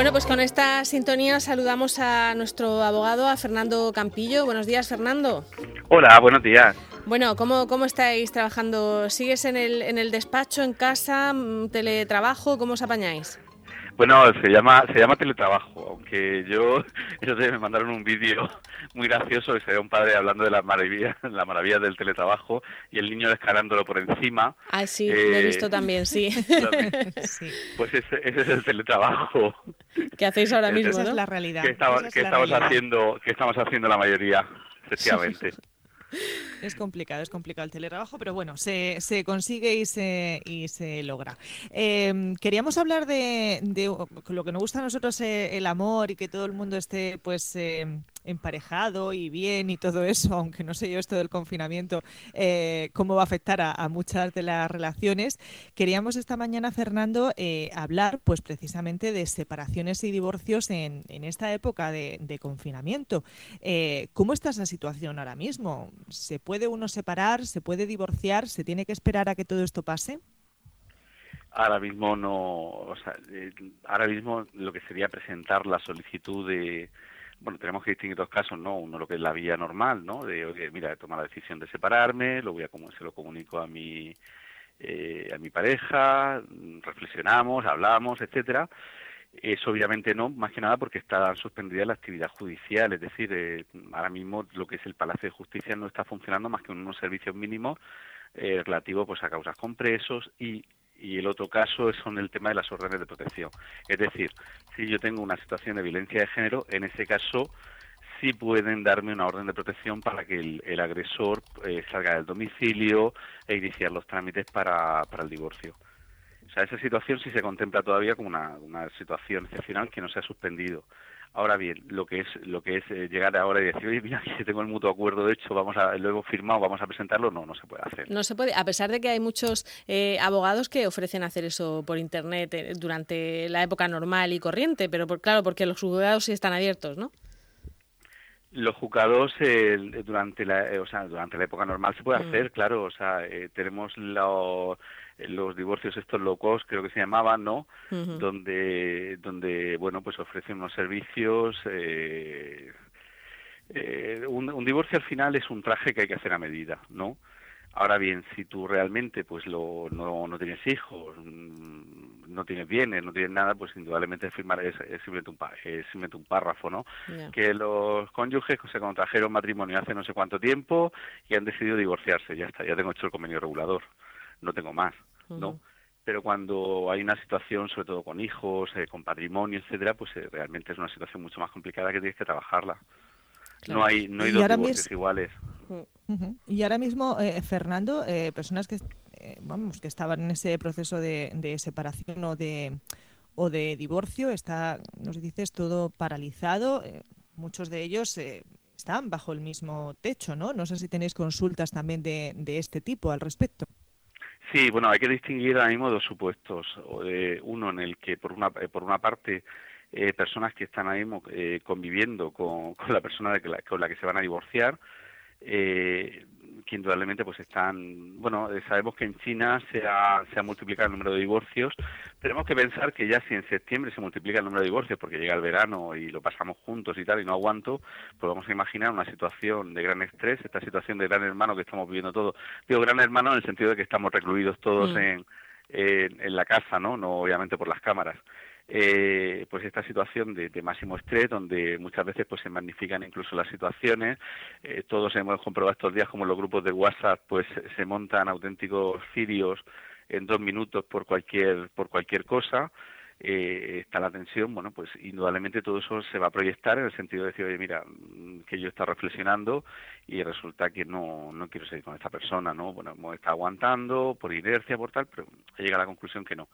Bueno, pues con esta sintonía saludamos a nuestro abogado, a Fernando Campillo. Buenos días, Fernando. Hola, buenos días. Bueno, ¿cómo, cómo estáis trabajando? ¿Sigues en el, en el despacho, en casa, mm, teletrabajo? ¿Cómo os apañáis? Bueno, se llama se llama teletrabajo, aunque yo ellos me mandaron un vídeo muy gracioso que se ve un padre hablando de las maravillas, la maravilla del teletrabajo y el niño descarándolo por encima. Ah, sí, lo he visto eh, también, sí. Pues ese, ese, es el teletrabajo. ¿Qué hacéis ahora mismo? Esa es la realidad. Que, estamos, que estamos haciendo, que estamos haciendo la mayoría, efectivamente. Es complicado, es complicado el teletrabajo, pero bueno, se, se consigue y se, y se logra. Em, queríamos hablar de, de, lo que nos gusta a nosotros, eh, el amor y que todo el mundo esté pues em, emparejado y bien y todo eso, aunque no sé yo esto del confinamiento, eh, cómo va a afectar a, muchas de las relaciones. Queríamos esta mañana, Fernando, eh, hablar pues precisamente de separaciones y divorcios en, en esta época de, de confinamiento. Eh, ¿Cómo está esa situación ahora mismo? ¿Se puede uno separar? ¿Se puede divorciar? ¿Se tiene que esperar a que todo esto pase? Ahora mismo no, o sea, ahora mismo lo que sería presentar la solicitud de bueno, tenemos que distinguir dos casos, ¿no? Uno lo que es la vía normal, ¿no? De, oye, mira, he tomado la decisión de separarme, lo voy a se lo comunico a mi eh, a mi pareja, reflexionamos, hablamos, etcétera. Eso obviamente no, más que nada porque está suspendida la actividad judicial, es decir, eh, ahora mismo lo que es el Palacio de Justicia no está funcionando más que unos servicios mínimos eh, relativos pues a causas con presos y y el otro caso son el tema de las órdenes de protección. Es decir, si yo tengo una situación de violencia de género, en ese caso sí pueden darme una orden de protección para que el, agresor eh, salga del domicilio e iniciar los trámites para, para el divorcio. O sea, esa situación sí se contempla todavía como una, una situación excepcional que no se ha suspendido. Ahora bien, lo que es lo que es eh, llegar ahora y decir, oye, mira, que tengo el mutuo acuerdo de hecho, vamos a, lo hemos firmado, vamos a presentarlo, no, no se puede hacer. No se puede, a pesar de que hay muchos eh, abogados que ofrecen hacer eso por internet eh, durante la época normal y corriente, pero por, claro, porque los juzgados sí están abiertos, ¿no? Los juzgados durante la, o sea, durante la época normal se puede mm. hacer, claro, o sea, tenemos la los divorcios estos locos creo que se llamaban no donde donde bueno pues ofrecen unos servicios eh, eh, un, divorcio al final es un traje que hay que hacer a medida no ahora bien si tú realmente pues lo, no, no tienes hijos mm, no tienes bienes no tienes nada pues indudablemente firmar es, simplemente un es simplemente un párrafo no que los cónyuges se contrajeron matrimonio hace no sé cuánto tiempo y han decidido divorciarse ya está ya tengo hecho el convenio regulador no tengo más ¿no? Pero cuando hay una situación, sobre todo con hijos, eh, con patrimonio, etcétera, pues eh, realmente es una situación mucho más complicada que tienes que trabajarla. No hay, no hay dos divorcios iguales. Y ahora mismo, eh, Fernando, personas que, vamos, que estaban en ese proceso de, de separación o de o de divorcio, está, nos dices, todo paralizado. muchos de ellos están bajo el mismo techo, ¿no? No sé si tenéis consultas también de, de este tipo al respecto. Sí, bueno, hay que distinguir ahora mismo dos supuestos. uno en el que, por una, eh, por una parte, eh, personas que están ahí mismo eh, conviviendo con, con, la persona de que con la que se van a divorciar, eh, que indudablemente pues están, bueno, sabemos que en China se ha, se ha multiplicado el número de divorcios, tenemos que pensar que ya si en septiembre se multiplica el número de divorcios porque llega el verano y lo pasamos juntos y tal y no aguanto, pues vamos a imaginar una situación de gran estrés, esta situación de gran hermano que estamos viviendo todos. Digo gran hermano en el sentido de que estamos recluidos todos mm. en, en la casa, ¿no? No obviamente por las cámaras eh, pues esta situación de, máximo estrés donde muchas veces pues se magnifican incluso las situaciones eh, todos hemos comprobado estos días como los grupos de WhatsApp pues se montan auténticos cirios en dos minutos por cualquier por cualquier cosa eh, está la tensión, bueno, pues indudablemente todo eso se va a proyectar en el sentido de decir, oye, mira, mm, que yo está reflexionando y resulta que no, no quiero seguir con esta persona, ¿no? Bueno, hemos estado aguantando por inercia, por tal, pero llega a la conclusión que no.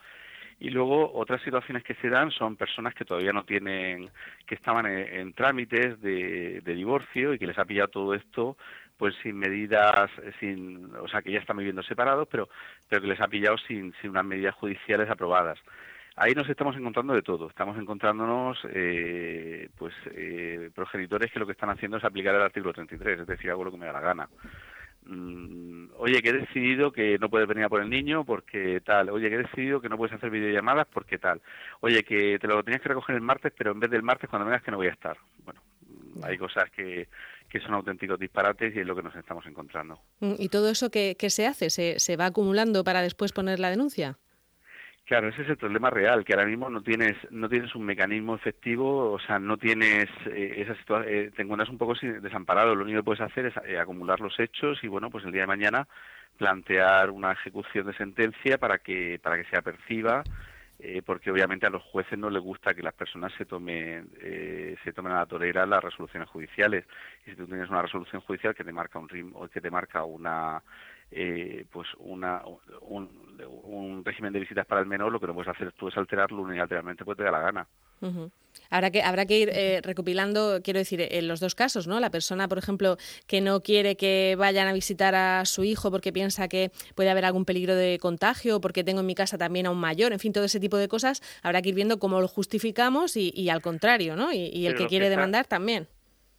Y luego otras situaciones que se dan son personas que todavía no tienen, que estaban en, trámites de, divorcio y que les ha pillado todo esto pues sin medidas, sin, o sea que ya están viviendo separados, pero, pero que les ha pillado sin, sin unas medidas judiciales aprobadas. Ahí nos estamos encontrando de todo. Estamos encontrándonos, eh, pues, eh, progenitores que lo que están haciendo es aplicar el artículo 33, es decir, hago lo que me da la gana mm, oye, que he decidido que no puedes venir a por el niño porque tal, oye, que he decidido que no puedes hacer videollamadas porque tal, oye, que te lo tenías que recoger el martes, pero en vez del martes cuando vengas que no voy a estar. Bueno, hay cosas que, que son auténticos disparates y es lo que nos estamos encontrando. Mm, ¿Y todo eso qué, se hace? ¿Se, ¿Se va acumulando para después poner la denuncia? Claro, ese es el problema real, que ahora mismo no tienes no tienes un mecanismo efectivo, o sea, no tienes eh, esa situación, eh, te encuentras un poco desamparado. Lo único que puedes hacer es eh, acumular los hechos y bueno, pues el día de mañana plantear una ejecución de sentencia para que para que se aperciba eh, porque obviamente a los jueces no les gusta que las personas se tomen se tomen a la torera las resoluciones judiciales y si tú tienes una resolución judicial que te marca un ritmo que te marca una eh, pues una, un, un, régimen de visitas para el menor, lo que no puedes hacer tú es alterarlo unilateralmente, pues te da la gana. Habrá que, habrá que ir eh, recopilando, quiero decir, en los dos casos, ¿no? La persona, por ejemplo, que no quiere que vayan a visitar a su hijo porque piensa que puede haber algún peligro de contagio, porque tengo en mi casa también a un mayor, en fin, todo ese tipo de cosas, habrá que ir viendo cómo lo justificamos y, al contrario, ¿no? Y, el que quiere demandar también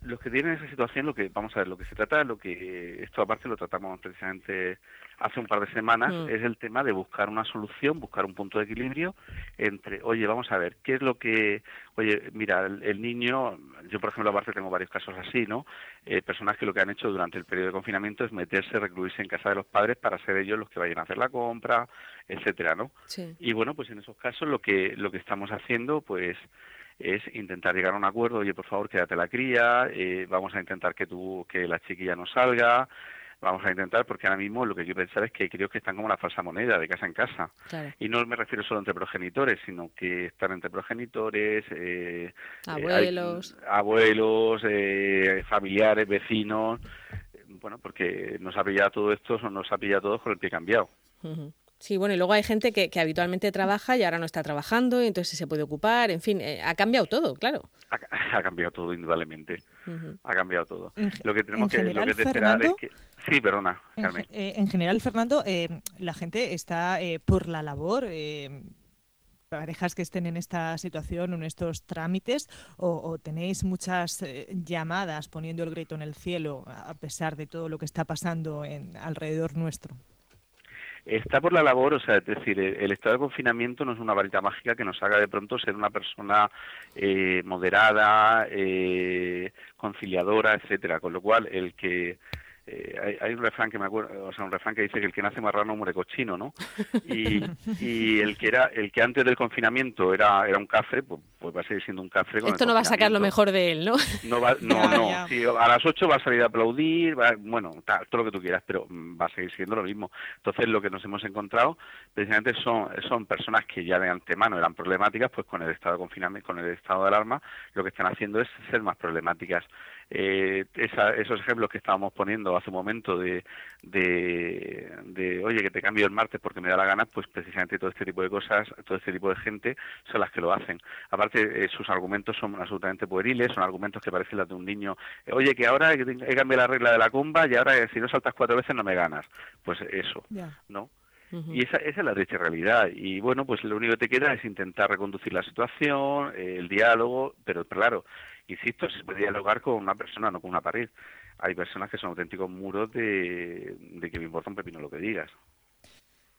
los que tienen esa situación, lo que vamos a ver, lo que se trata, lo que esto aparte lo tratamos precisamente hace un par de semanas, mm. es el tema de buscar una solución, buscar un punto de equilibrio entre, oye, vamos a ver, ¿qué es lo que, oye, mira, el, niño, yo por ejemplo aparte tengo varios casos así, ¿no? Eh, personas que lo que han hecho durante el periodo de confinamiento es meterse, recluirse en casa de los padres para ser ellos los que vayan a hacer la compra, etcétera, ¿no? Y bueno, pues en esos casos lo que lo que estamos haciendo, pues es intentar llegar a un acuerdo, oye, por favor, quédate la cría, eh, vamos a intentar que tú, que la chiquilla no salga, vamos a intentar, porque ahora mismo lo que quiero pensar es que creo que están como la falsa moneda, de casa en casa. Y no me refiero solo entre progenitores, sino que están entre progenitores, eh, abuelos, abuelos eh, familiares, vecinos, bueno, porque nos ha pillado todo esto, nos ha pillado todos con el pie cambiado. Sí, bueno, y luego hay gente que, que, habitualmente trabaja y ahora no está trabajando, y entonces se puede ocupar, en fin, eh, ha cambiado todo, claro. Ha, cambiado todo, indudablemente. Ha cambiado todo. lo que tenemos que, lo que esperar es que... Sí, perdona, Carmen. Eh, en, general, Fernando, eh, la gente está por la labor parejas que estén en esta situación, en estos trámites, o, tenéis muchas llamadas poniendo el grito en el cielo a pesar de todo lo que está pasando en, alrededor nuestro? Está por la labor, o sea, es decir, el, estado de confinamiento no es una varita mágica que nos haga de pronto ser una persona eh, moderada, eh, conciliadora, etcétera. Con lo cual, el que eh, hay, un refrán que me acuerdo, o sea, un refrán que dice que el que nace marrano muere cochino, ¿no? Y, y el que era, el que antes del confinamiento era, era un cafre, pues, pues va a seguir siendo un cafre. Esto no va a sacar lo mejor de él, ¿no? No, va, no, no. a las 8 va a salir a aplaudir, bueno, todo lo que tú quieras, pero mm, va a seguir siendo lo mismo. Entonces, lo que nos hemos encontrado precisamente son, son personas que ya de antemano eran problemáticas, pues con el estado de confinamiento, con el estado de alarma, lo que están haciendo es ser más problemáticas eh, esos ejemplos que estábamos poniendo hace un momento de, de, oye, que te cambio el martes porque me da la gana, pues precisamente todo este tipo de cosas, todo este tipo de gente son las que lo hacen. Aparte, eh, sus argumentos son absolutamente pueriles, son argumentos que parecen las de un niño, oye, que ahora he cambiado la regla de la comba y ahora eh, si no saltas cuatro veces no me ganas. Pues eso, ¿no? Y esa, esa, es la triste realidad. Y bueno, pues lo único que te queda es intentar reconducir la situación, el diálogo, pero claro, insisto, se puede dialogar con una persona, no con una pared. Hay personas que son auténticos muros de, de que me importa un pepino lo que digas.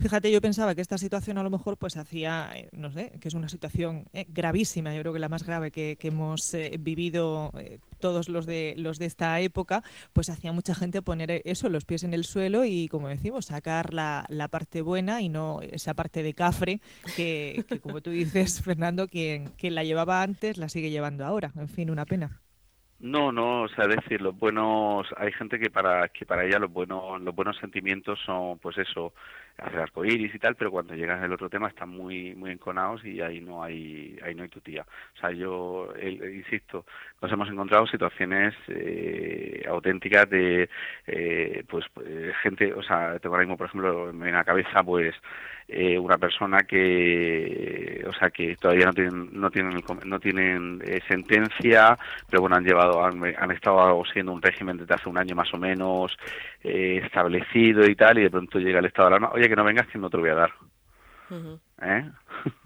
Fíjate, yo pensaba que esta situación a lo mejor pues hacía, eh, no sé, que es una situación eh, gravísima, yo creo que la más grave que, hemos eh, vivido todos los de los de esta época, pues hacía mucha gente poner eso, los pies en el suelo y, como decimos, sacar la, la parte buena y no esa parte de cafre que, que como tú dices, Fernando, quien, quien la llevaba antes la sigue llevando ahora. En fin, una pena. No, no, o sea, decir, los buenos, hay gente que para que para ella los buenos los buenos sentimientos son pues eso, hacer arcoíris y tal, pero cuando llegas al otro tema están muy muy enconados y ahí no hay ahí no hay tutía. O sea, yo insisto, nos hemos encontrado situaciones eh, auténticas de eh, pues eh, gente, o sea, tengo ahora mismo por ejemplo en la cabeza pues eh, una persona que o sea que todavía no tienen no tienen no tienen eh, sentencia pero bueno han llevado han, han, estado siendo un régimen desde hace un año más o menos eh, establecido y tal y de pronto llega el estado de alarma oye que no vengas que no te lo voy a dar ¿eh?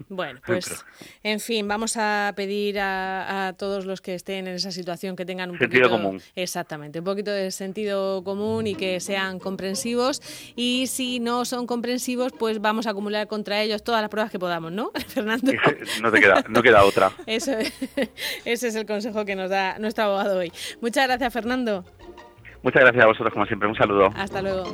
Bueno, pues en fin, vamos a pedir a, todos los que estén en esa situación que tengan un sentido común. Exactamente, un poquito de sentido común y que sean comprensivos. Y si no son comprensivos, pues vamos a acumular contra ellos todas las pruebas que podamos, ¿no, Fernando? No, te queda, no queda otra. Eso, ese es el consejo que nos da nuestro abogado hoy. Muchas gracias, Fernando. Muchas gracias a vosotros, como siempre. Un saludo. Hasta luego.